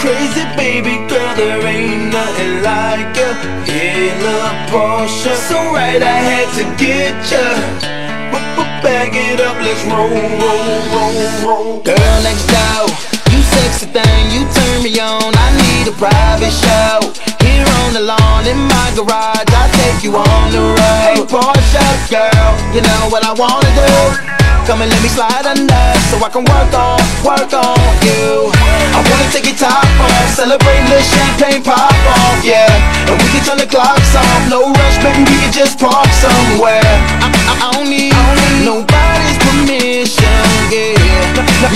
Crazy baby girl, there ain't nothing like ya. Hey, little Portia, so right I had to get ya. Bag it up, let's roll, roll, roll, roll. Girl next door, you sexy thing, you turn me on. I need a private show. Here on the lawn in my garage, I'll take you on the road. Hey, Portia, girl, you know what I wanna do. Come and let me slide under so I can work on, work on you. I wanna take your top off, celebrate the champagne pop off, yeah. And we can turn the clocks off, no rush, baby, we can just park somewhere. I, I, I don't need nobody's permission, yeah.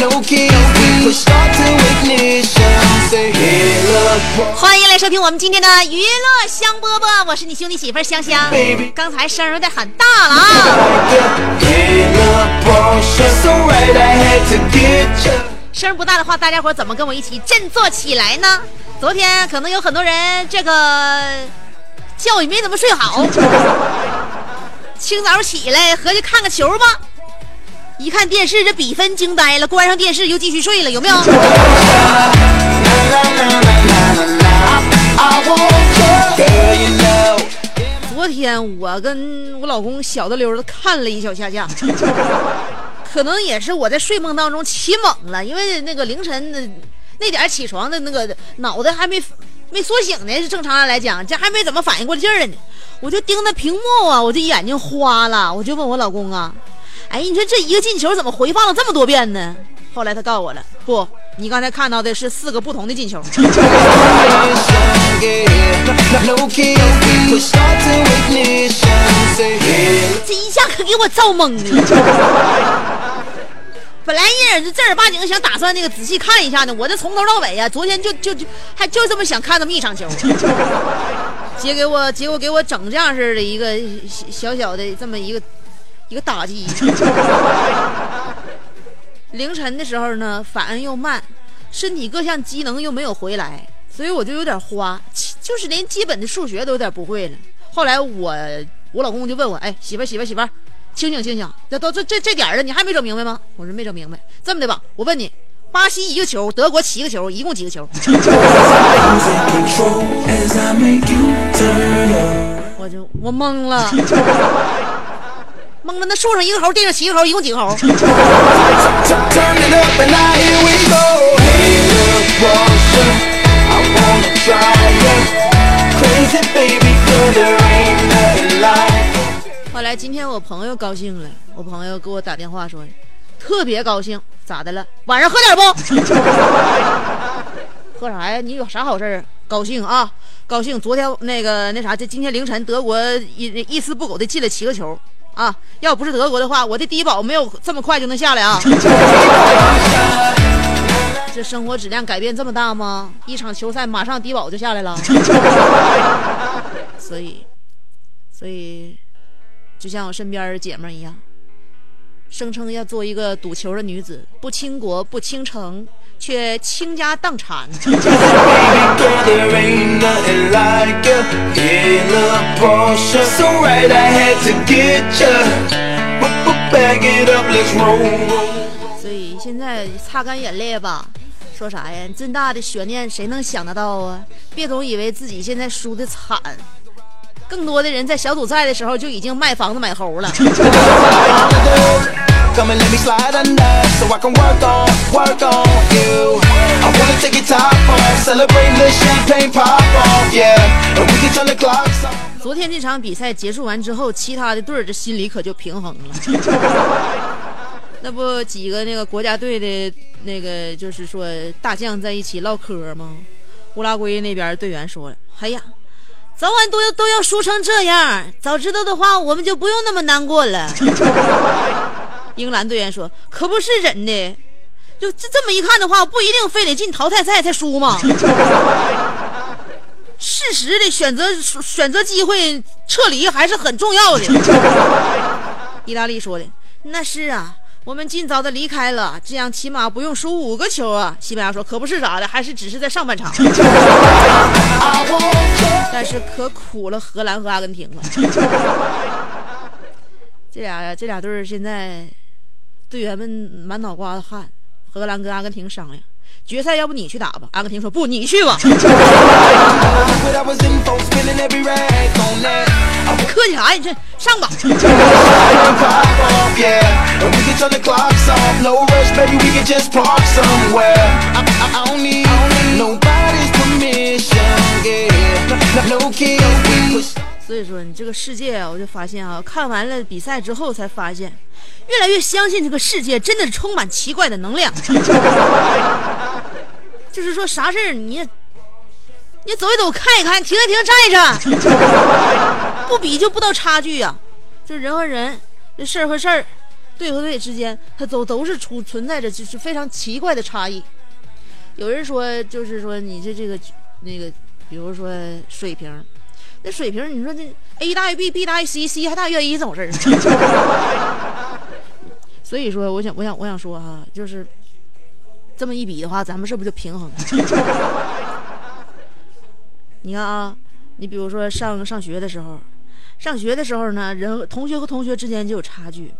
No keys, we push start to ignition. Say, hey, look, 欢迎来收听我们今天的娱乐香饽饽，我是你兄弟媳妇儿香香。刚才声有点喊大了啊！声不大的话，大家伙怎么跟我一起振作起来呢？昨天可能有很多人这个觉也没怎么睡好，清早起来合计看个球吧，一看电视这比分惊呆了，关上电视又继续睡了，有没有？昨天我跟我老公小的溜的看了一宿下架，可能也是我在睡梦当中起猛了，因为那个凌晨那那点起床的那个脑袋还没没苏醒呢，是正常人来讲，这还没怎么反应过劲儿呢，我就盯着屏幕啊，我这眼睛花了，我就问我老公啊，哎，你说这一个进球怎么回放了这么多遍呢？后来他告诉我了，不，你刚才看到的是四个不同的进球。这一下可给我造懵了。本来人正儿八经想打算那个仔细看一下呢，我这从头到尾啊，昨天就就就还就这么想看那么一场球，结给我结果给我整这样式的一个小小的这么一个一个打击。凌晨的时候呢，反应又慢，身体各项机能又没有回来，所以我就有点花，就是连基本的数学都有点不会了。后来我我老公就问我，哎，媳妇儿媳妇媳妇，清醒清醒，这都这这这点儿了，你还没整明白吗？我说没整明白。这么的吧，我问你，巴西一个球，德国七个球，一共几个球？control as I make you turn up. 我就我懵了，懵了。那树上一个猴，地上七个猴，一共几个猴？后来今天我朋友高兴了，我朋友给我打电话说，特别高兴，咋的了？晚上喝点不？喝啥呀？你有啥好事儿？高兴啊，高兴！昨天那个那啥，这今天凌晨德国一一丝不苟的进了七个球啊！要不是德国的话，我的低保没有这么快就能下来啊！这生活质量改变这么大吗？一场球赛马上低保就下来了，所以，所以。就像我身边的姐们儿一样声称要做一个赌球的女子不倾国不倾城却倾家荡产。所以现在擦干眼泪吧说啥呀？这么大的悬念谁能想得到啊？别总以为自己现在输的惨。更多的人在小组赛的时候就已经卖房子买猴了。昨天这场比赛结束完之后其他的队儿这心里可就平衡了。那不几个那个国家队的那个就是说大将在一起唠嗑吗？乌拉圭那边队员说了哎呀早晚都要都要输成这样，早知道的话，我们就不用那么难过了。”英格兰队员说：“可不是真的，就这这么一看的话，不一定非得进淘汰赛才输嘛。”事实的选择选择机会撤离还是很重要的。”意大利说的：“那是啊。”我们尽早的离开了，这样起码不用输五个球啊！西班牙说：“可不是咋的，还是只是在上半场。”但是可苦了荷兰和阿根廷了。这俩这俩队儿现在队员们满脑瓜子汗。荷兰跟阿根廷商量。决赛要不你去打吧？阿根廷说不，你去吧。客气啥？你这上吧。所以说，你这个世界啊，我就发现啊，看完了比赛之后才发现，越来越相信这个世界真的是充满奇怪的能量。就是说啥事儿你，你走一走看一看，停一停站一站，不比就不知道差距呀。就人和人，这事儿和事儿，队和队之间，它都都是出存在着就是非常奇怪的差异。有人说，就是说你这这个那个，比如说水平，那水平你说这 A 大于 B，B 大于 C，C 还大于 A 怎么回事？所以说，我想，我想，我想说哈，就是。这么一比的话，咱们是不是就平衡了？你看啊，你比如说上上学的时候，上学的时候呢，人同学和同学之间就有差距。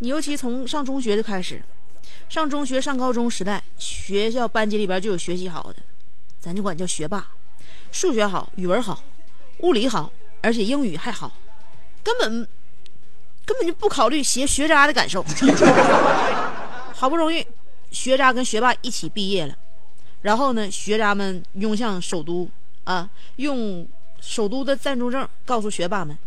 你尤其从上中学就开始，上中学、上高中时代，学校班级里边就有学习好的，咱就管叫学霸，数学好，语文好，物理好，而且英语还好，根本根本就不考虑学 学渣的感受。好不容易。学渣跟学霸一起毕业了，然后呢，学渣们涌向首都啊，用首都的暂住证告诉学霸们，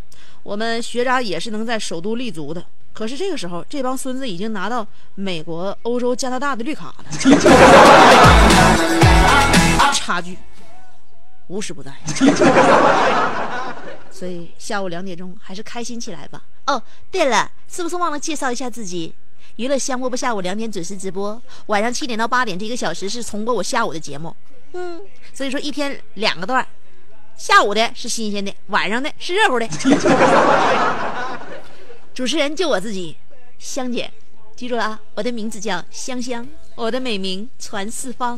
我们学渣也是能在首都立足的。可是这个时候，这帮孙子已经拿到美国、欧洲、加拿大的绿卡了，差距无时不在。所以下午两点钟还是开心起来吧。哦，对了，是不是忘了介绍一下自己？娱乐香饽饽下午两点准时直播，晚上七点到八点这一个小时是重播我下午的节目。嗯，所以说一天两个段，下午的是新鲜的，晚上的是热乎的。主持人就我自己，香姐，记住了啊，我的名字叫香香，我的美名传四方。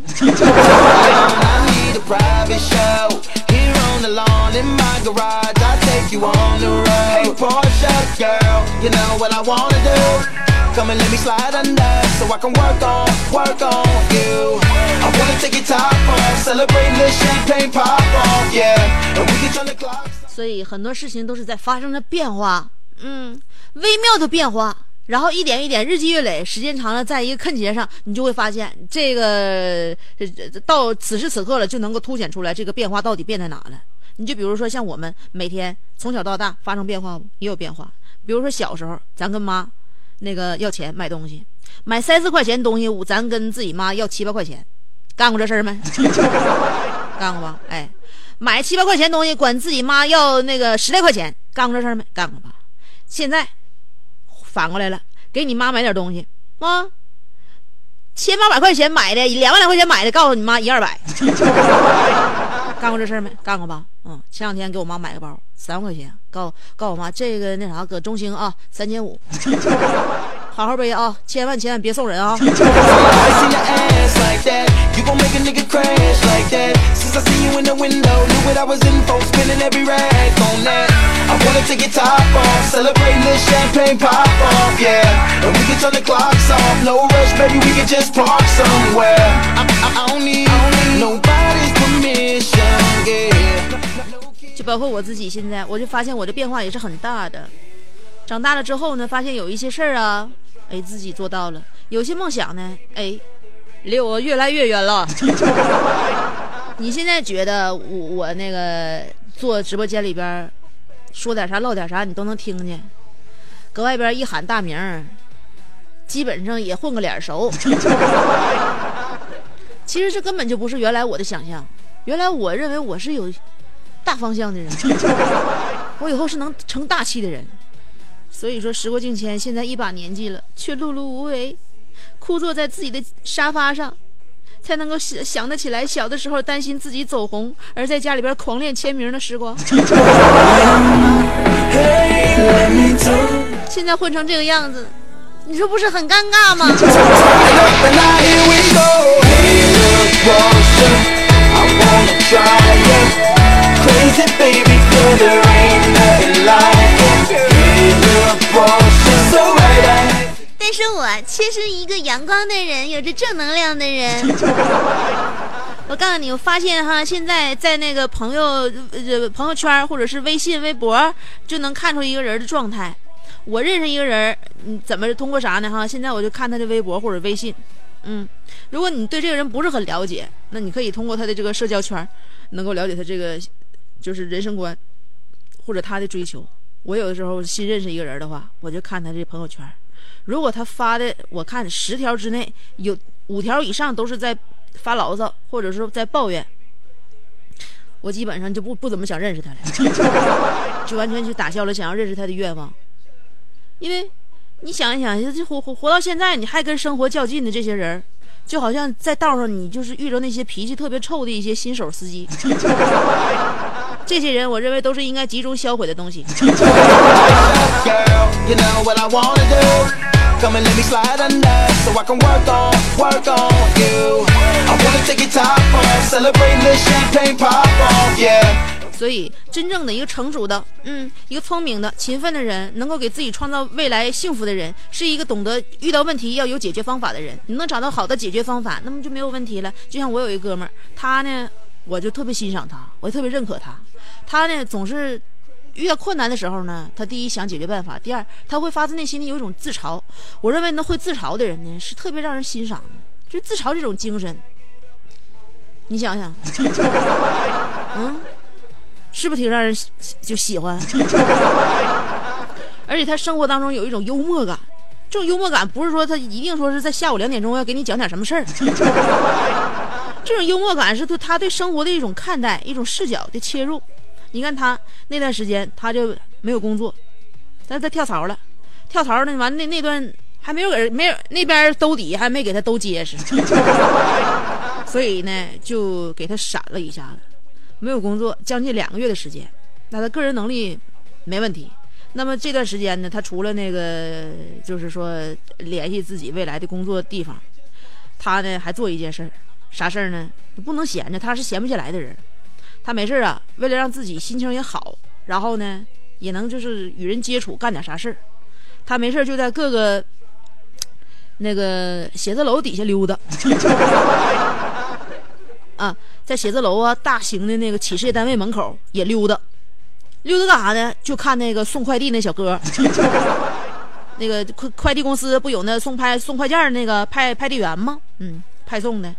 Come and let me slide under so I can work on, work on you. I wanna take your top off, celebrate the champagne pop off, yeah. And we can turn the clock. 所以很多事情都是在发生着变化，嗯，微妙的变化，然后一点一点，日积月累，时间长了，在一个坑节上，你就会发现这个到此时此刻了，就能够凸显出来这个变化到底变在哪了。你就比如说像我们每天从小到大发生变化不？也有变化。比如说小时候，咱跟妈。那个要钱买东西，买三四块钱东西，咱跟自己妈要七八块钱，干过这事儿没？干过吧？哎，买七八块钱东西，管自己妈要那个十来块钱，干过这事儿没？干过吧？现在反过来了，给你妈买点东西，啊，千八百块钱买的，两万来块钱买的，告诉你妈一二百，干过这事没？干过吧？嗯，前两天给我妈买个包。三万块钱，告告诉我妈，这个那啥，搁中兴啊，三千五，好好背啊，千万千万别送人啊。就包括我自己，现在我就发现我的变化也是很大的。长大了之后呢，发现有一些事儿啊，哎，自己做到了；有些梦想呢，哎，离我越来越远了。你现在觉得我我那个做直播间里边，说点啥唠点啥，你都能听见。搁外边一喊大名，基本上也混个脸熟。其实这根本就不是原来我的想象，原来我认为我是有大方向的人，我以后是能成大器的人。所以说时过境迁，现在一把年纪了，却碌碌无为，枯坐在自己的沙发上，才能够想想得起来小的时候担心自己走红，而在家里边狂练签名的时光。现在混成这个样子，你说不是很尴尬吗？Crazy baby, there ain't nothing like it. 但是我却是一个阳光的人，有着正能量的人。我告诉你，我发现哈，现在在那个朋友呃朋友圈或者是微信、微博，就能看出一个人的状态。我认识一个人，你，怎么通过啥呢？哈，现在我就看他的微博或者微信，嗯，如果你对这个人不是很了解，那你可以通过他的这个社交圈，能够了解他这个就是人生观或者他的追求。我有的时候新认识一个人的话，我就看他这朋友圈，如果他发的我看十条之内有五条以上都是在发牢骚或者是在抱怨，我基本上就不不怎么想认识他了，就完全就打消了想要认识他的愿望。因为你想一想，这活活活到现在，你还跟生活较劲的这些人，就好像在道上你就是遇着那些脾气特别臭的一些新手司机，这些人我认为都是应该集中销毁的东西。所以，真正的一个成熟的，嗯，一个聪明的、勤奋的人，能够给自己创造未来幸福的人，是一个懂得遇到问题要有解决方法的人。你能找到好的解决方法，那么就没有问题了。就像我有一哥们儿，他呢，我就特别欣赏他，我就特别认可他。他呢，总是遇到困难的时候呢，他第一想解决办法，第二他会发自内心的有一种自嘲。我认为那会自嘲的人呢，是特别让人欣赏的，就自嘲这种精神。你想想，嗯。是不是挺让人就喜欢？而且他生活当中有一种幽默感，这种幽默感不是说他一定说是在下午两点钟要给你讲点什么事儿，这种幽默感是对他对生活的一种看待，一种视角的切入。你看他那段时间他就没有工作，但是他跳槽了，跳槽呢完那那段还没有给没有那边兜底还没给他兜结实，所以呢就给他闪了一下子。没有工作将近两个月的时间，那他个人能力没问题。那么这段时间呢，他除了那个就是说联系自己未来的工作地方，他呢还做一件事，啥事儿呢？不能闲着，他是闲不下来的人。他没事啊，为了让自己心情也好，然后呢也能就是与人接触，干点啥事。他没事就在各个 那个写字楼底下溜达。啊，在写字楼啊，大型的那个企事业单位门口也溜达，溜达干啥呢？就看那个送快递那小哥，那个快快递公司不有那送派送快件那个派派递员吗？嗯，派送的，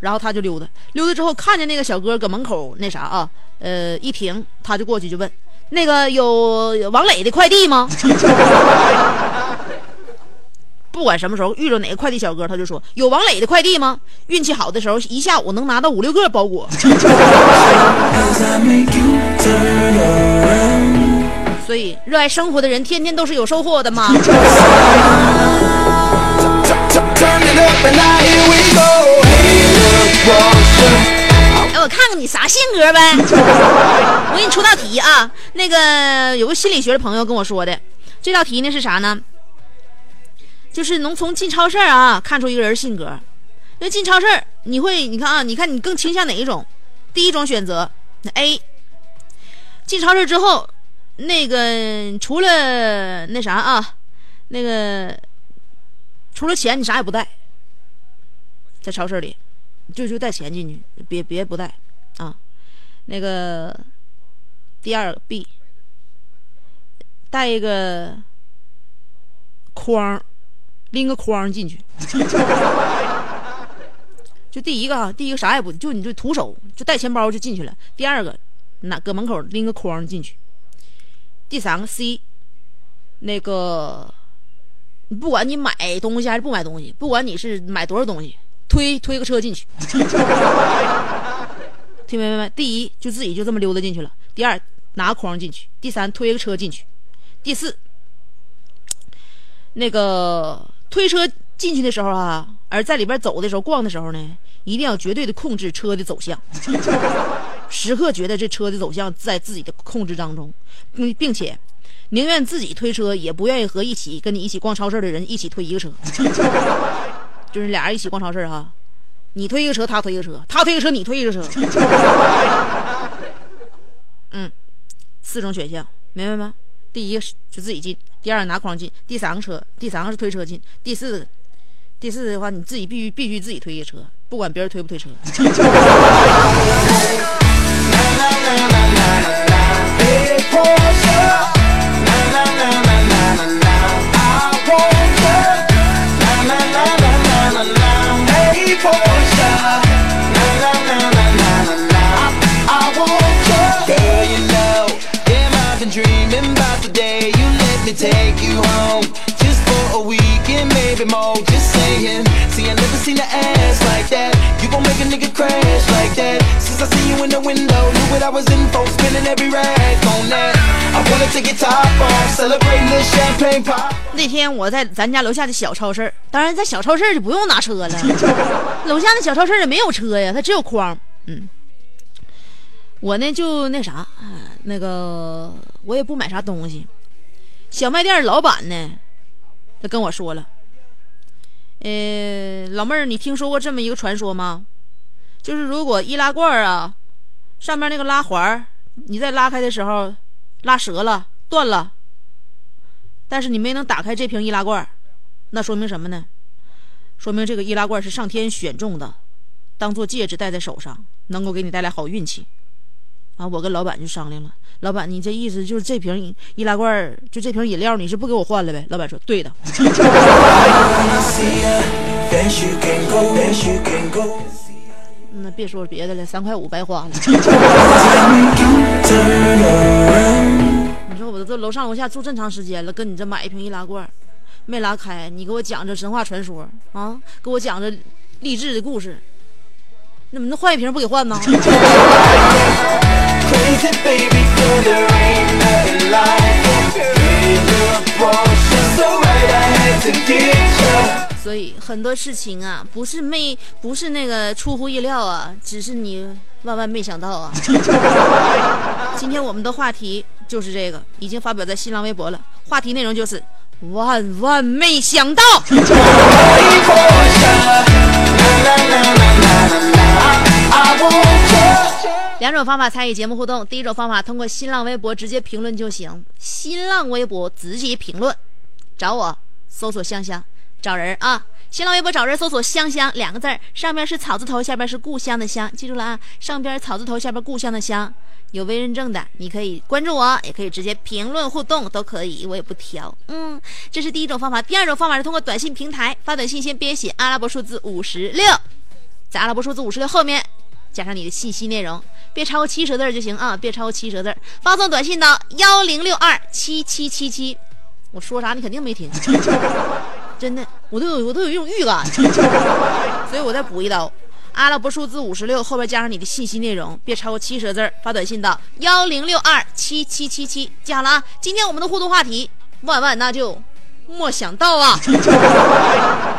然后他就溜达，溜达之后看见那个小哥搁门口那啥啊，呃，一停，他就过去就问，那个有王磊的快递吗？不管什么时候遇着哪个快递小哥，他就说有王磊的快递吗？运气好的时候，一下午能拿到五六个包裹。所以，热爱生活的人天天都是有收获的嘛。哎，我看看你啥性格呗。我给你出道题啊，那个有个心理学的朋友跟我说的，这道题呢是啥呢？就是能从进超市啊看出一个人性格。那进超市，你会你看啊，你看你更倾向哪一种？第一种选择那 A，进超市之后，那个除了那啥啊，那个除了钱你啥也不带，在超市里就就带钱进去，别别不带啊。那个第二个 B，带一个筐，拎个筐进去。就第一个啊，第一个啥也不，就你就徒手就带钱包就进去了。第二个，拿搁门口拎个筐进去。第三个 C，那个不管你买东西还是不买东西，不管你是买多少东西，推推个车进去，听明白没？第一就自己就这么溜达进去了，第二拿筐进去，第三推个车进去，第四那个推车进去的时候啊，而在里边走的时候逛的时候呢，一定要绝对的控制车的走向。时刻觉得这车的走向在自己的控制当中，并并且宁愿自己推车，也不愿意和一起跟你一起逛超市的人一起推一个车，就是俩人一起逛超市哈，你推一个车，他推一个车，他推一个车，你推一个车，嗯，四种选项，明白吗？第一个是就自己进，第二拿筐进，第三个车，第三个是推车进，第四个，第四的话你自己必须必须自己推一个车，不管别人推不推车。take you home. Just for a weekend, maybe more. Just saying. See, I never seen an ass like that. You gon' make a nigga crash like that. Since I seen you in the window, knew what I was in for. Spinning every rag on that. I wanna take your top off, celebrate the champagne pop. 那天我在咱家楼下的小超市当然在小超市就不用拿车了，楼下的小超市也没有车呀，它只有筐。嗯，我呢就那啥，那个我也不买啥东西。小卖店老板呢，跟我说了，呃，老妹儿，你听说过这么一个传说吗？就是如果易拉罐啊，上面那个拉环，你在拉开的时候拉折了、断了，但是你没能打开这瓶易拉罐，那说明什么呢？说明这个易拉罐是上天选中的，当做戒指戴在手上，能够给你带来好运气。啊，我跟老板就商量了，老板，你这意思就是这瓶易拉罐，就这瓶饮料，你是不给我换了呗？老板说，对的。那别说别的了，三块五白花了。你说我这楼上楼下住这么长时间了，跟你这买一瓶易拉罐，没拉开，你给我讲这神话传说啊，给我讲这励志的故事，那么那换一瓶不给换呢. 所以很多事情啊，不是没不是那个出乎意料啊，只是你万万没想到啊。今天我们的话题就是这个，已经发表在新浪微博了。话题内容就是万万没想到。两种方法参与节目互动，第一种方法通过新浪微博直接评论就行，新浪微博直接评论，找我搜索香香，找人啊。新浪微博找人搜索“香香”两个字儿，上边是草字头，下边是故乡的乡，记住了啊！上边草字头，下边故乡的乡，有微认证的，你可以关注我，也可以直接评论互动，都可以，我也不挑。嗯，这是第一种方法。第二种方法是通过短信平台发短信，先编写阿拉伯数字五十六，在阿拉伯数字五十六后面加上你的信息内容，别超过七十字儿就行啊，别超过七十字儿。发送短信到幺零六二七七七七，我说啥你肯定没听，真的，我都有我都有一种预感，所以我再补一刀。阿拉伯数字五十六后边加上你的信息内容，别超过七十字，发短信到幺零六二七七七七，记好了啊！今天我们的互动话题，万万那就莫想到啊！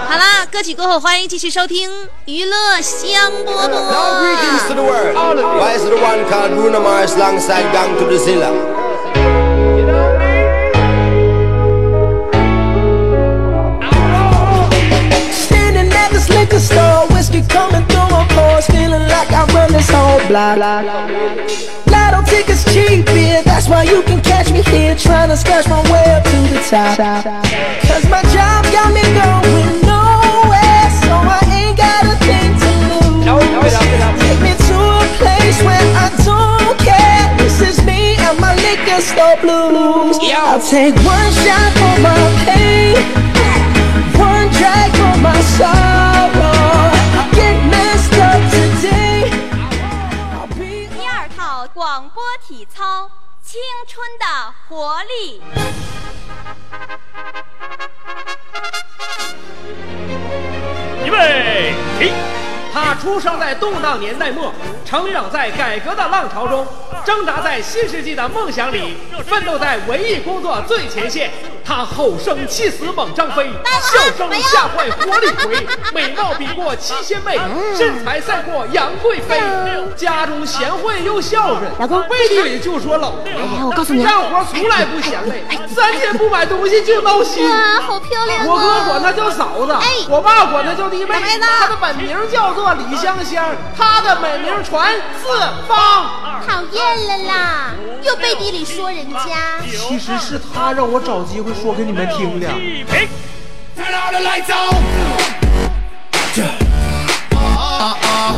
好啦，歌曲过后，欢迎继续收听娱乐香饽 Now greetings to 饽。the world. Why is the one called Bruno Mars alongside Gang to the Zilla? Standing at this liquor store, whiskey coming through my pores, feeling like I run this whole block. Lotto tickets cheap, yeah, that's why you can catch me here, trying to scratch my way up to the top. Cause my job got me going nowhere, so I ain't got a thing to lose. Take me to a place where I don't care. This is me and my liquor store blues. I'll take one shot for my pain. One drag for my sorrow. 广播体操，青春的活力。预备起！他出生在动荡年代末，成长在改革的浪潮中，挣扎在新世纪的梦想里，奋斗在文艺工作最前线。他吼声气死猛张飞，笑声吓坏活李逵，美貌比过七仙妹，身材赛过杨贵妃。家中贤惠又孝顺，老公背地里就说老婆。哎我告诉你啊干活从来不嫌累，三天不买东西就闹心。哇，好漂亮啊！我哥管她叫嫂子，哎我爸管她叫弟妹。她的本名叫做李香香，她的美名传四方。讨厌了啦，又背地里说人家。其实是她让我找机会说给你们听的。在哪的来走？这啊啊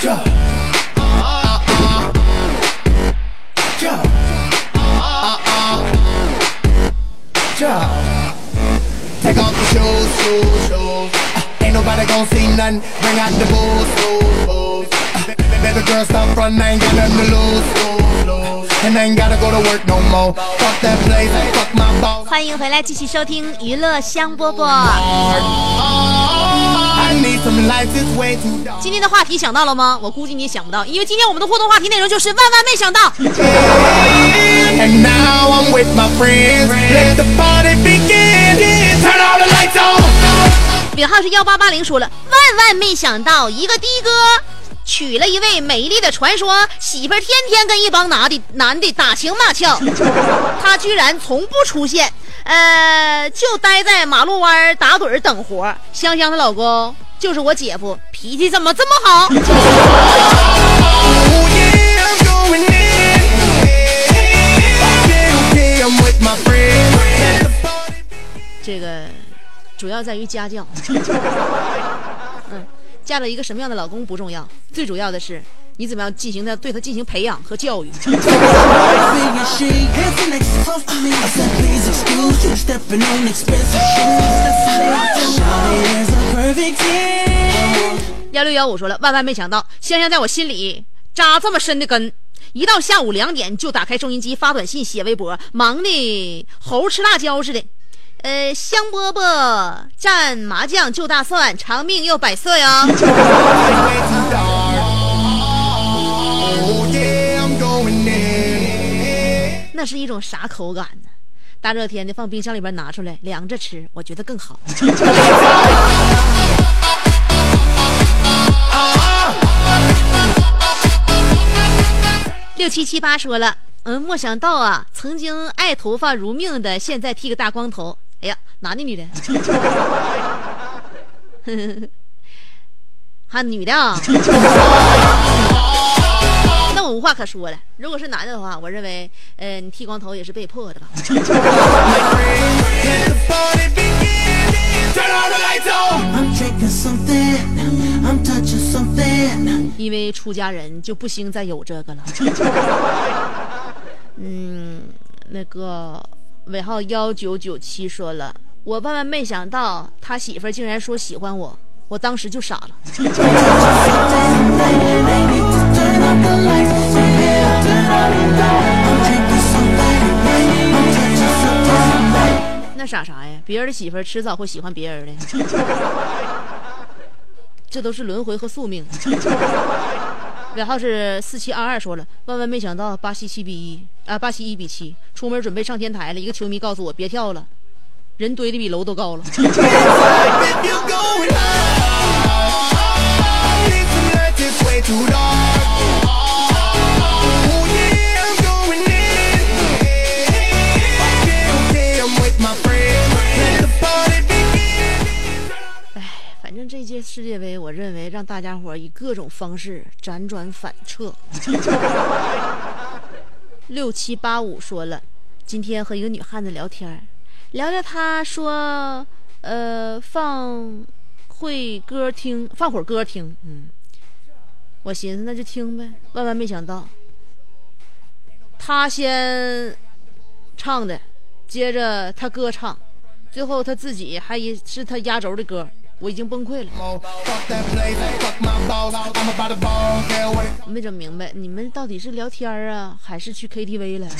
这。这，太高的修修修。Uh, nobody gon' see nothing. Bring out the booze, booze, booze. Uh, Baby girl, stop front, I ain't got nothing to lose. And I ain't gotta go to work no more. Fuck that place, fuck my boss. 欢迎回来，继续收听娱乐香饽饽。I need some lights, it's way. 今天的话题想到了吗？我估计你也想不到，因为今天我们的互动话题内容就是万万没想到。尾号是幺八八零说了，万万没想到，一个的哥娶了一位美丽的传说媳妇儿，天天跟一帮男的男的打情骂俏，他居然从不出现，呃，就待在马路弯儿打盹儿等活儿。香香的老公就是我姐夫，脾气怎么这么好？Oh 这个主要在于家教。嗯，嫁了一个什么样的老公不重要，最主要的是你怎么样进行的对他进行培养和教育。幺六幺五说了，万万没想到，香香在我心里扎这么深的根。一到下午两点就打开收音机发短信写微博，忙的猴吃辣椒似的。呃，香饽饽蘸麻酱就大蒜，长命又百岁啊！way too dark. Oh yeah, I'm going in. 那是一种啥口感呢？大热天的放冰箱里边拿出来凉着吃，我觉得更好。六七七八说了，嗯，没想到啊，曾经爱头发如命的，现在剃个大光头。哎呀，男的女的。还女的啊？那我无话可说了，如果是男的的话，我认为呃你剃光头也是被迫的吧。因为出家人就不兴再有这个了。嗯，那个。尾号幺九九七说了我万万没想到他媳妇竟然说喜欢我我当时就傻了。那傻啥呀？别人的媳妇迟早会喜欢别人的。这都是轮回和宿命。尾号是四七二二说了，万万没想到巴西七比一啊，巴西一比七，出门准备上天台了，一个球迷告诉我别跳了，人堆的比楼都高了。这届世界杯，我认为让大家伙以各种方式辗转反侧。六七八五说了，今天和一个女汉子聊天，聊聊她说，呃，放会歌听，放会歌听，嗯，我寻思那就听呗，万万没想到，她先唱的，接着她哥唱，最后他自己还一是他压轴的歌，我已经崩溃了。没整明白，你们到底是聊天啊，还是去 KTV 了？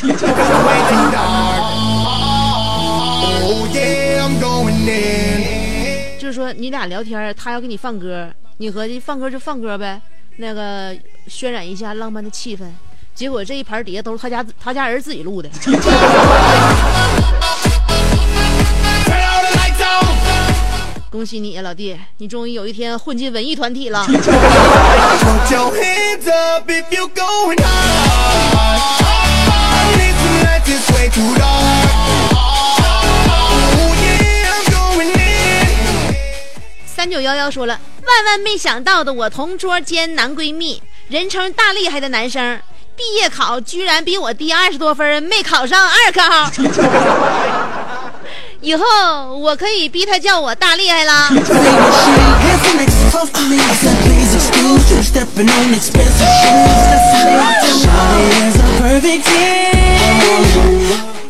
就是说，你俩聊天，他要给你放歌，你合计放歌就放歌呗，那个渲染一下浪漫的气氛。结果这一盘底下都是他家他家人自己录的。恭喜你呀，老弟，你终于有一天混进文艺团体了。Put your hands up if you're going hard. Listen, like this way too dark. Oh yeah, I'm going in. 三九幺幺说了，万万没想到的，我同桌兼男闺蜜，人称大厉害的男生，毕业考居然比我低二十多分，没考上二高。以后我可以逼他叫我大厉害啦。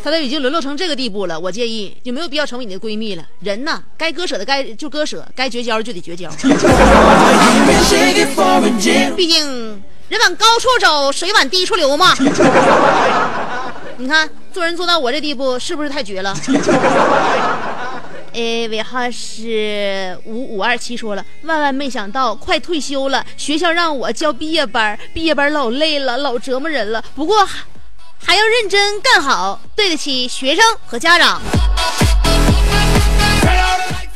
他都已经沦落成这个地步了，我建议就没有必要成为你的闺蜜了。人呢，该割舍的该就割舍，该绝交就得绝交。毕竟人往高处走，水往低处流嘛。你看，做人做到我这地步，是不是太绝了？哎，尾号是五五二七说了，万万没想到，快退休了，学校让我交毕业班，毕业班老累了，老折磨人了。不过还还要认真干好，对得起学生和家长。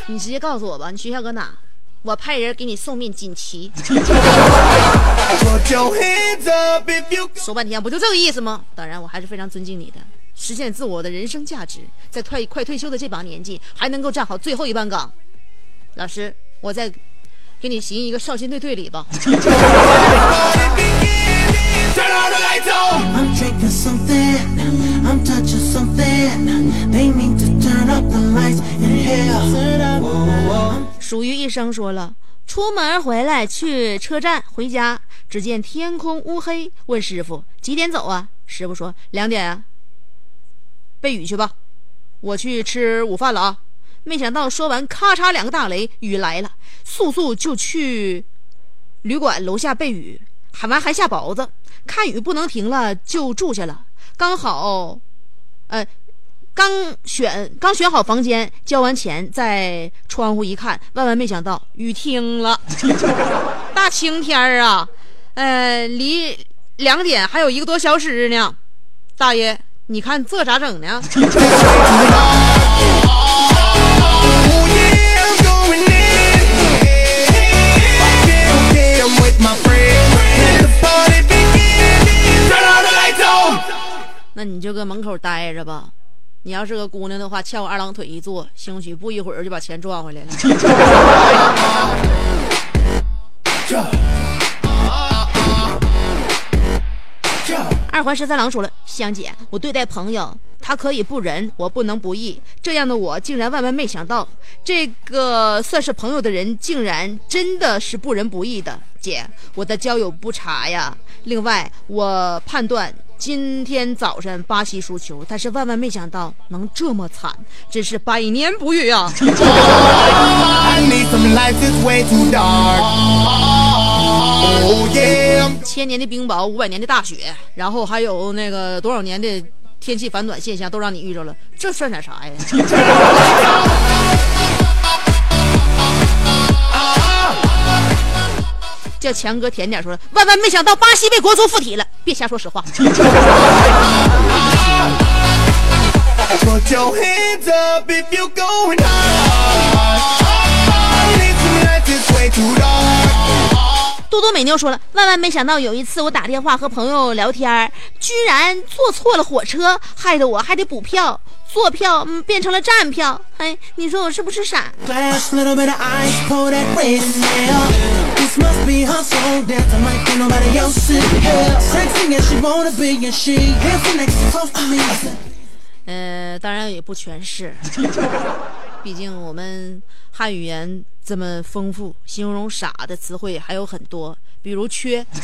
你直接告诉我吧，你学校搁哪？我派人给你送面锦旗。Put your hands up if you 说半天不就这个意思吗？当然，我还是非常尊敬你的，实现自我的人生价值，在快快退休的这把年纪，还能够站好最后一班岗。老师，我再给你行一个少先队队礼吧。属于医生说了，出门回来去车站回家。只见天空乌黑，问师傅几点走啊？师傅说两点啊。背雨去吧，我去吃午饭了啊。没想到说完咔嚓两个大雷，雨来了，速速就去旅馆楼下背雨。喊完还下雹子，看雨不能停了就住下了。刚好呃。刚选刚选好房间，交完钱，在窗户一看，万万没想到雨停了。大晴天儿啊，呃，离两点还有一个多小时呢。大爷，你看这咋整呢？那你就搁门口待着吧。你要是个姑娘的话，翘个二郎腿一坐，兴许不一会儿就把钱赚回来了。二环十三郎说了：“香姐，我对待朋友，他可以不仁，我不能不义。这样的我，竟然万万没想到，这个算是朋友的人，竟然真的是不仁不义的。姐，我的交友不差呀。另外，我判断今天早晨巴西输球，但是万万没想到能这么惨，真是百年不遇啊. Oh 千年的冰雹，五百年的大雪，然后还有那个多少年的天气反暖现象，都让你遇着了，这算点啥呀？叫强哥甜点说，万万没想到巴西被国足附体了，别瞎说实话。多多美妞说了，万万没想到，有一次我打电话和朋友聊天儿，居然坐错了火车，害得我还得补票、坐票，嗯，变成了站票。哎，你说我是不是傻？呃，当然也不全是，毕竟我们汉语言。这么丰富，形容傻的词汇还有很多，比如缺。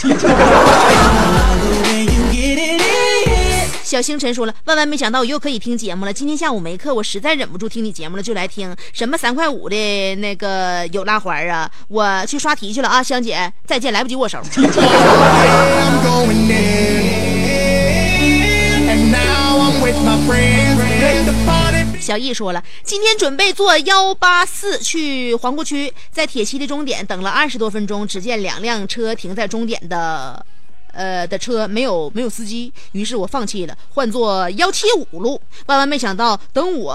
小星辰说了，万万没想到我又可以听节目了。今天下午没课，我实在忍不住听你节目了，就来听什么三块五的那个有拉环啊。我去刷题去了啊，香姐，再见，来不及握手。小易说了，今天准备坐幺八四去皇姑区，在铁西的终点等了二十多分钟，只见两辆车停在终点的，呃的车没有没有司机，于是我放弃了，换坐幺七五路。万万没想到，等我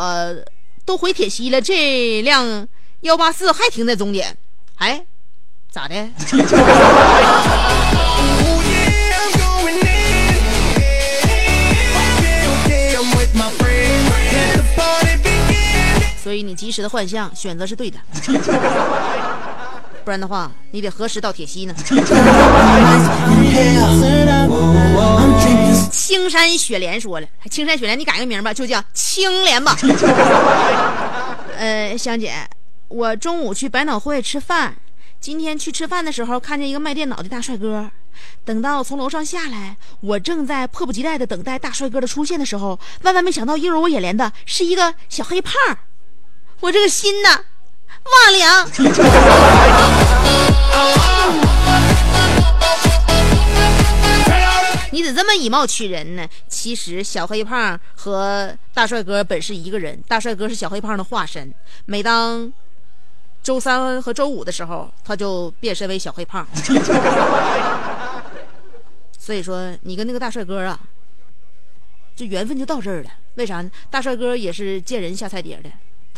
都回铁西了，这辆幺八四还停在终点，哎，咋的？所以你及时的换向选择是对的，不然的话，你得何时到铁西呢？青山雪莲说了，青山雪莲，你改个名吧，就叫青莲吧。呃，香姐，我中午去百脑汇吃饭，今天去吃饭的时候看见一个卖电脑的大帅哥。等到从楼上下来，我正在迫不及待的等待大帅哥的出现的时候，万万没想到映入我眼帘的是一个小黑胖儿。我这个心呐，哇凉。你咋这么以貌取人呢？其实小黑胖和大帅哥本是一个人，大帅哥是小黑胖的化身。每当周三和周五的时候，他就变身为小黑胖。所以说，你跟那个大帅哥啊，这缘分就到这儿了。为啥呢？大帅哥也是见人下菜碟的。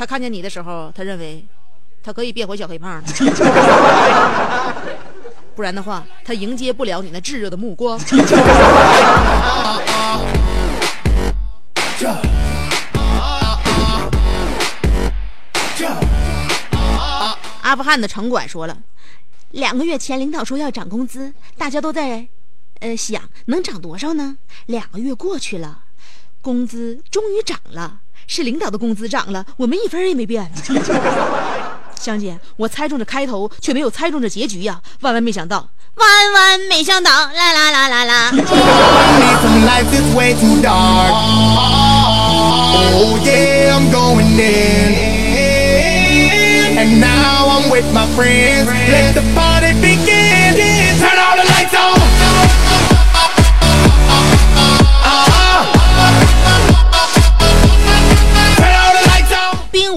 他看见你的时候，他认为他可以变回小黑胖了，不然的话，他迎接不了你那炙热的目光。阿富汗的城管说了，两个月前领导说要涨工资，大家都在，呃想能涨多少呢？两个月过去了，工资终于涨了，是领导的工资涨了，我们一分也没变。香姐，我猜中这开头，却没有猜中这结局呀、万万没想到，万万没想到，啦啦啦啦啦！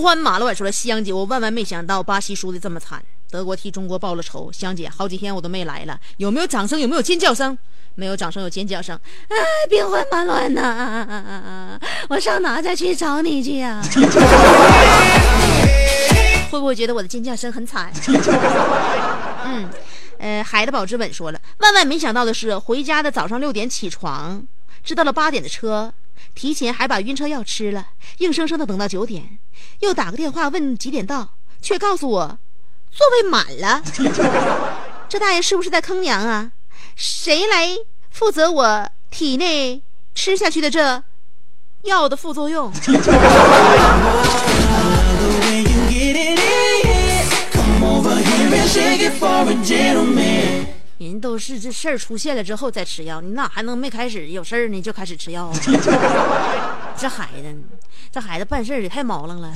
欢马乱说了，香姐，我万万没想到巴西输的这么惨，德国替中国报了仇。香姐，好几天我都没来了，有没有掌声？有没有尖叫声？没有掌声，有尖叫声。哎，兵荒马乱呐、我上哪再去找你去呀、会不会觉得我的尖叫声很惨？嗯，呃，海的宝之吻说了，万万没想到的是，回家的早上六点起床，知道了八点的车，提前还把晕车药吃了，硬生生的等到九点，又打个电话问几点到，却告诉我座位满了。这大爷是不是在坑娘啊？谁来负责我体内吃下去的这药的副作用？人都是这事儿出现了之后再吃药，你哪还能没开始有事儿呢就开始吃药啊？这孩子，这孩子办事儿也太毛愣了。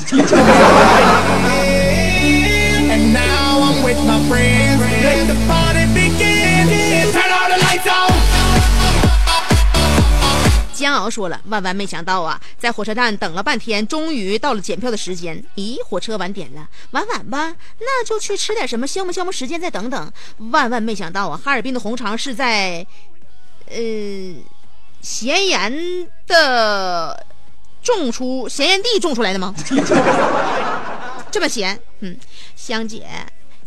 煎熬说了，万万没想到啊，在火车站等了半天，终于到了检票的时间。咦，火车晚点了，晚晚吧，那就去吃点什么，消磨消磨时间，再等等。万万没想到啊，哈尔滨的红肠是在，呃，咸盐的种出咸盐地种出来的吗？这么咸，嗯，香姐。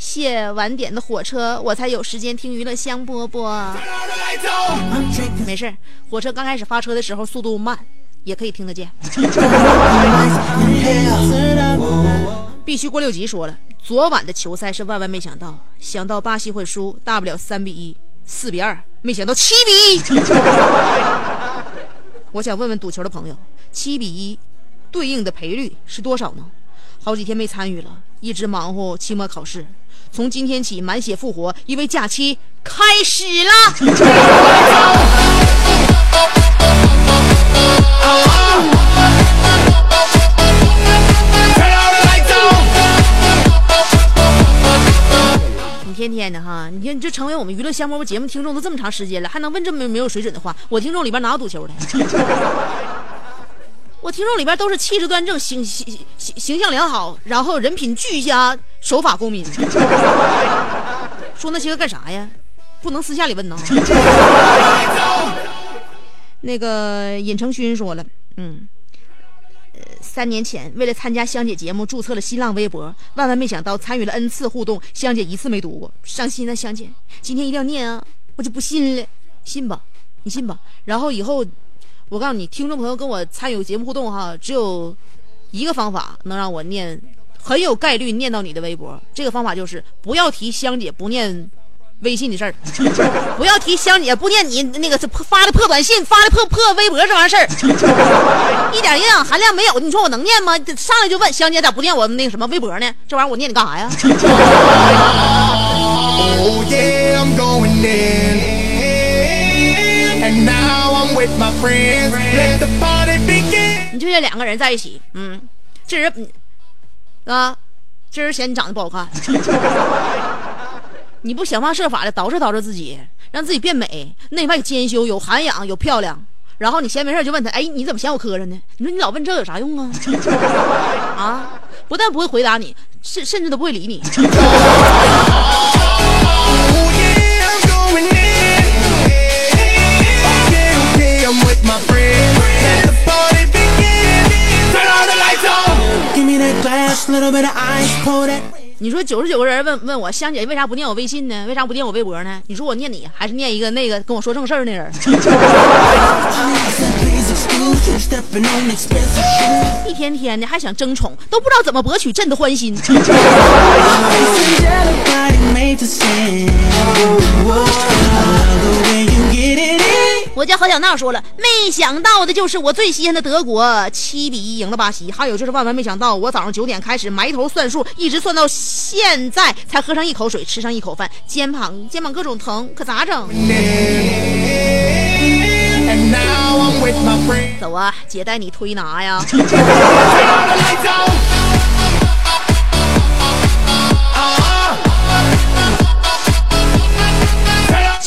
谢晚点的火车，我才有时间听娱乐香饽饽。没事，火车刚开始发车的时候速度慢，也可以听得见。必须过六级说了，昨晚的球赛是万万没想到，想到巴西会输，大不了三比一、四比二，没想到七比一。我想问问赌球的朋友，七比一对应的赔率是多少呢？好几天没参与了，一直忙活期末考试，从今天起满血复活，因为假期开始了。天天的哈，你看你这成为我们娱乐香饽饽节目听众都这么长时间了，还能问这么没有水准的话？我听众里边哪有赌球的？我听众里边都是气质端正、形形形形象良好，然后人品俱佳、守法公民。说那些个干啥呀？不能私下里问呐。那个尹成勋说了，嗯。呃三年前，为了参加香姐节目，注册了新浪微博，万万没想到参与了 N 次互动，香姐一次没读过，伤心啊！香姐，今天一定要念啊！我就不信了，信吧，你信吧。然后以后，我告诉你，听众朋友跟我参与节目互动哈，只有一个方法能让我念，很有概率念到你的微博。这个方法就是不要提香姐不念。微信的事儿，不要提香姐不念你那个发的破短信、发的破破微博这玩意儿事儿，一点营养含量没有。你说我能念吗？上来就问香姐咋不念我那个什么微博呢？这玩意儿我念你干啥呀？你就这两个人在一起，嗯，这人啊，这人嫌你长得不好看。你不想方设法的捯饬捯饬自己，让自己变美，内外兼修，有涵养，有漂亮。然后你闲没事就问他，哎，你怎么嫌我磕碜呢？你说你老问这有啥用啊？啊，不但不会回答你，甚甚至都不会理你。你说九十九个人问问我香姐为啥不念我微信呢？为啥不念我微博呢？你说我念你还是念一个那个跟我说正事儿那人？一天天的还想争宠，都不知道怎么博取朕的欢心。我家何小闹说了，没想到的就是我最稀罕的德国七比一赢了巴西，还有就是万万没想到，我早上九点开始埋头算数，一直算到现在才喝上一口水，吃上一口饭，肩膀肩膀各种疼，可咋整？走啊，姐带你推拿呀。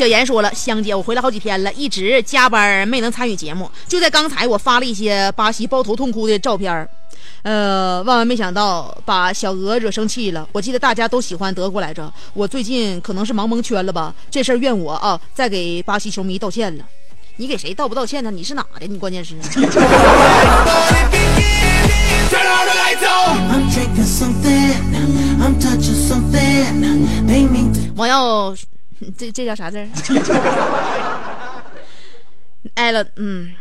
小严说了：“香姐，我回来好几天了，一直加班没能参与节目。就在刚才，我发了一些巴西抱头痛哭的照片呃，万万没想到把小鹅惹生气了。我记得大家都喜欢德国来着，我最近可能是忙蒙圈了吧？这事儿怨我啊！再给巴西球迷道歉了。你给谁道不道歉呢？你是哪的？你关键是。我要。” 这这叫啥字？挨了，嗯，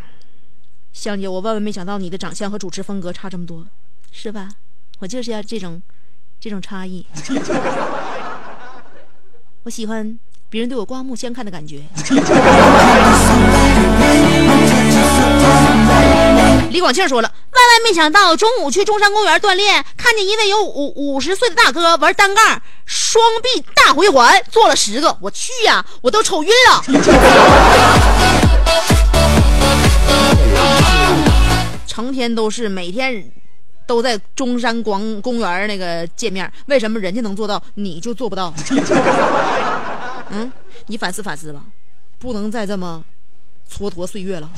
香姐，我万万没想到你的长相和主持风格差这么多，是吧？我就是要这种，这种差异。我喜欢别人对我刮目相看的感觉。李广庆说了，万万没想到中午去中山公园锻炼，看见一位有五五十岁的大哥玩单杠双臂大回环，做了十个，我去呀，我都瞅晕了。成天都是每天都在中山广公园那个见面，为什么人家能做到，你就做不到？嗯，你反思反思吧，不能再这么。蹉跎岁月了。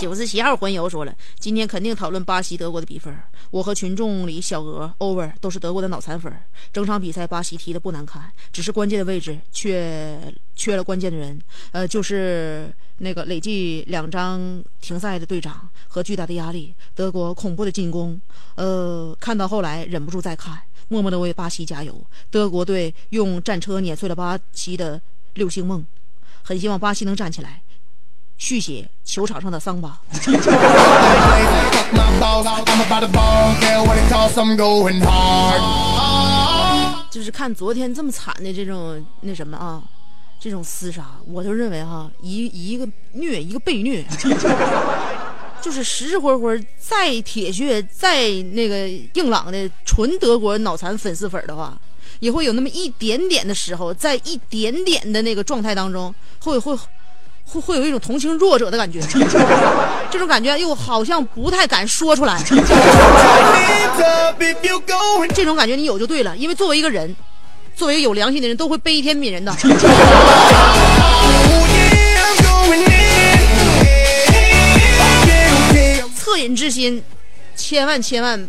九十七号环游说了，今天肯定讨论巴西德国的比分。我和群众里小鹅 over 都是德国的脑残粉。整场比赛巴西踢的不难看，只是关键的位置缺缺了关键的人。呃，就是那个累计两张停赛的队长和巨大的压力。德国恐怖的进攻，呃，看到后来忍不住再看。默默的为巴西加油！德国队用战车碾碎了巴西的六星梦，很希望巴西能站起来，续写球场上的桑巴。就是看昨天这么惨的这种那什么啊，这种厮杀，我就认为哈，一一个虐一个被虐。就是实实活活再铁血再那个硬朗的纯德国脑残粉丝粉的话，也会有那么一点点的时候，在一点点的那个状态当中，会会会会有一种同情弱者的感觉，这种感觉又好像不太敢说出来。这种感觉你有就对了，因为作为一个人，作为一个有良心的人，都会悲天悯人的。恻隐之心，千万千万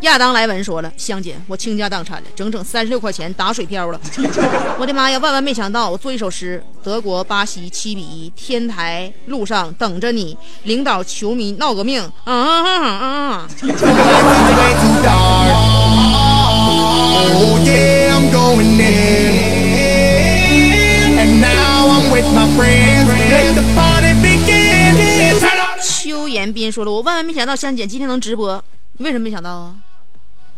亚当莱文说了香姐我倾家荡产了整整三十六块钱打水漂了。我的妈呀万万没想到我做一首诗德国巴西七比一天台路上等着你领导球迷闹革命啊啊啊啊啊 yeah i'm going in. And now i'm with my friends. 邱延斌说了：“我万万没想到香姐今天能直播，为什么没想到啊？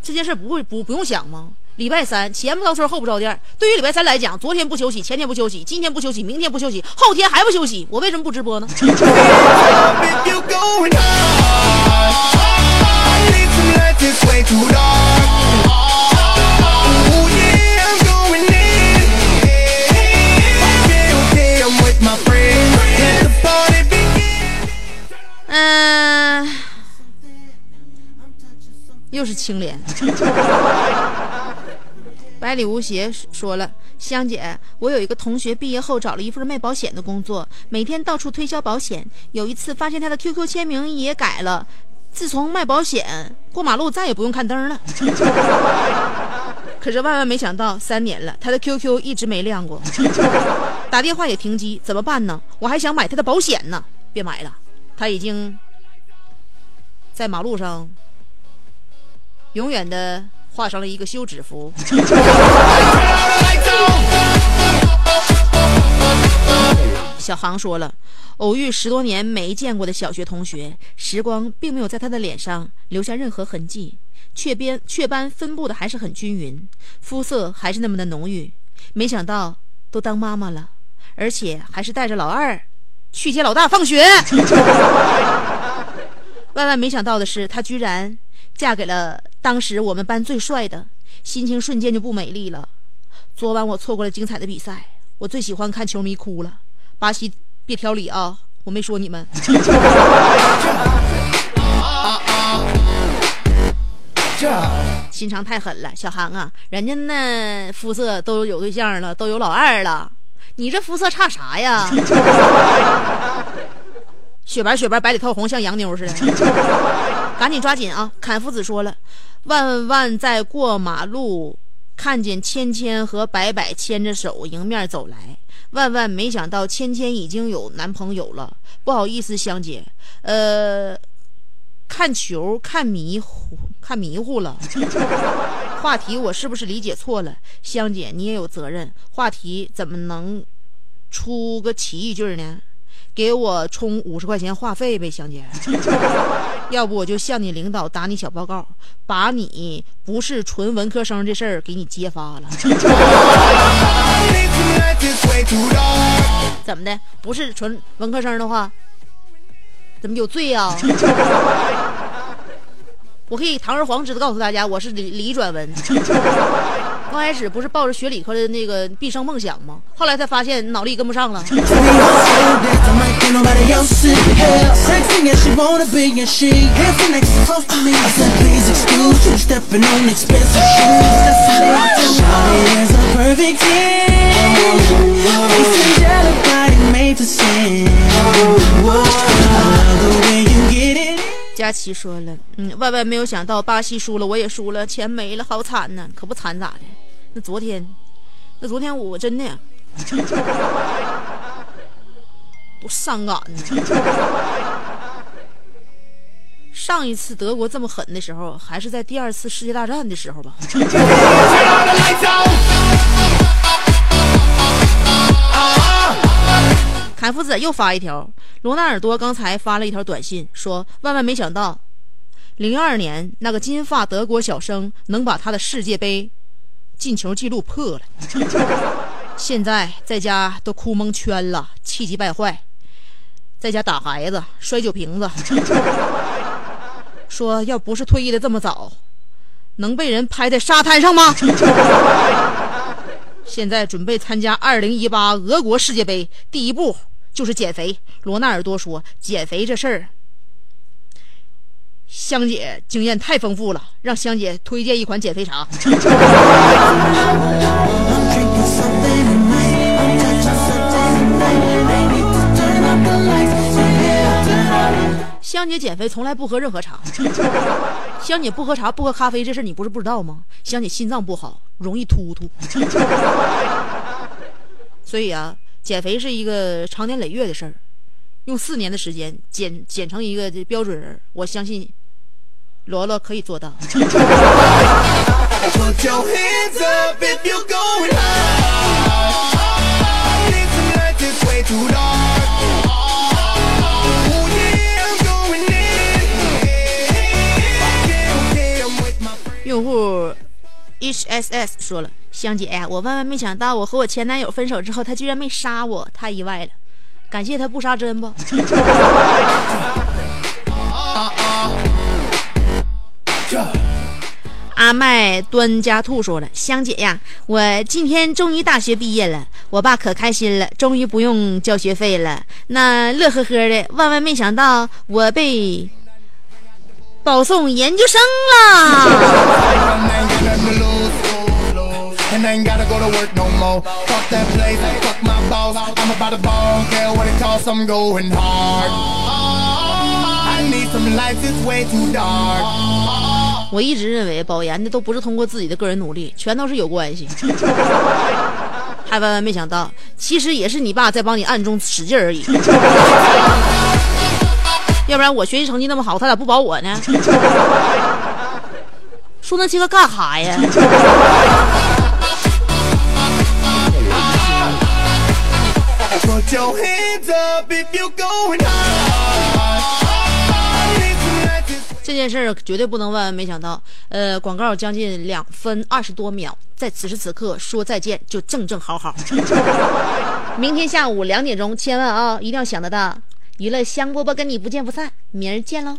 这件事不会不不用想吗？礼拜三前不着村后不着店，对于礼拜三来讲，昨天不休息，前天不休息，今天不休息，明天不休息，后天还不休息，我为什么不直播呢？又是青莲。百里无邪说了：“香姐，我有一个同学毕业后找了一份卖保险的工作，每天到处推销保险。有一次发现他的 QQ 签名也改了，自从卖保险，过马路再也不用看灯了。可是万万没想到，三年了，他的 QQ 一直没亮过，打电话也停机，怎么办呢？我还想买他的保险呢，别买了，他已经在马路上永远的画上了一个休止符。小航说了，偶遇十多年没见过的小学同学，时光并没有在他的脸上留下任何痕迹，雀边雀斑分布的还是很均匀，肤色还是那么的浓郁。没想到都当妈妈了，而且还是带着老二去接老大放学。万万没想到的是，他居然嫁给了当时我们班最帅的，心情瞬间就不美丽了。昨晚我错过了精彩的比赛，我最喜欢看球迷哭了。巴西别挑理啊，我没说你们。心肠太狠了，小韩啊，人家那肤色都有对象了，都有老二了，你这肤色差啥呀？雪白雪白，白里透红，像洋妞似的。赶紧抓紧啊！侃夫子说了，万万在过马路看见芊芊和白白牵着手迎面走来，万万没想到芊芊已经有男朋友了。不好意思，香姐，呃，看球看迷糊，看迷糊了。话题我是不是理解错了？香姐，你也有责任。话题怎么能出个奇异句呢？给我充五十块钱话费呗，香姐。要不我就向你领导打你小报告，把你不是纯文科生这事儿给你揭发了。怎么的？不是纯文科生的话，怎么有罪呀、我可以堂而皇之的告诉大家，我是理理转文。刚开始不是抱着学理科的那个毕生梦想吗？后来才发现脑力跟不上了。So dancing like ain't nobody else in here. Sexy as she wanna be, and she dancing next to close to me. I said, please excuse you, stepping on expensive shoes. That's it. Shawty is a perfect ten. It's angelic body made to sin. I love the way you get it. 佳琪说了，嗯，万万没有想到巴西输了，我也输了，钱没了，好惨呐！可不惨咋的？那昨天，那昨天我真的呀，多伤感呢。上一次德国这么狠的时候，还是在第二次世界大战的时候吧。凯夫子又发一条，罗纳尔多刚才发了一条短信，说万万没想到，零二年那个金发德国小生能把他的世界杯进球记录破了，现在在家都哭蒙圈了，气急败坏，在家打孩子，摔酒瓶子，说要不是退役的这么早，能被人拍在沙滩上吗？现在准备参加二零一八俄国世界杯，第一步就是减肥。罗纳尔多说，减肥这事儿。香姐经验太丰富了，让香姐推荐一款减肥茶。香姐减肥从来不喝任何茶。香姐不喝茶不喝咖啡这事你不是不知道吗？香姐心脏不好，容易突突。所以啊，减肥是一个长年累月的事儿。用四年的时间减减成一个这标准人，我相信罗罗可以做到。用户 hss 说了：“香姐呀，我万万没想到，我和我前男友分手之后，他居然没杀我，太意外了。”感谢他不杀真不？阿麦端家兔说了：“香姐呀，我今天终于大学毕业了，我爸可开心了，终于不用交学费了，那乐呵呵的。万万没想到，我被保送研究生了。” And I ain't gotta go to work no more. Fuck that place, fuck my boss. I'm about to ball, care what it costs, I'm going hard. I need some lights, it's way too dark. 我一直认为保研的都不是通过自己的个人努力，全都是有关系。还万万没想到，其实也是你爸在帮你暗中使劲而已。要不然我学习成绩那么好，他咋不保我呢？说那些个干哈呀？Put your hands up if you go in high. 这件事儿绝对不能万万没想到。呃，广告将近两分二十多秒，在此时此刻说再见就正正好好。明天下午两点钟，千万啊，一定要想得到。娱乐香饽饽跟你不见不散，明儿见喽。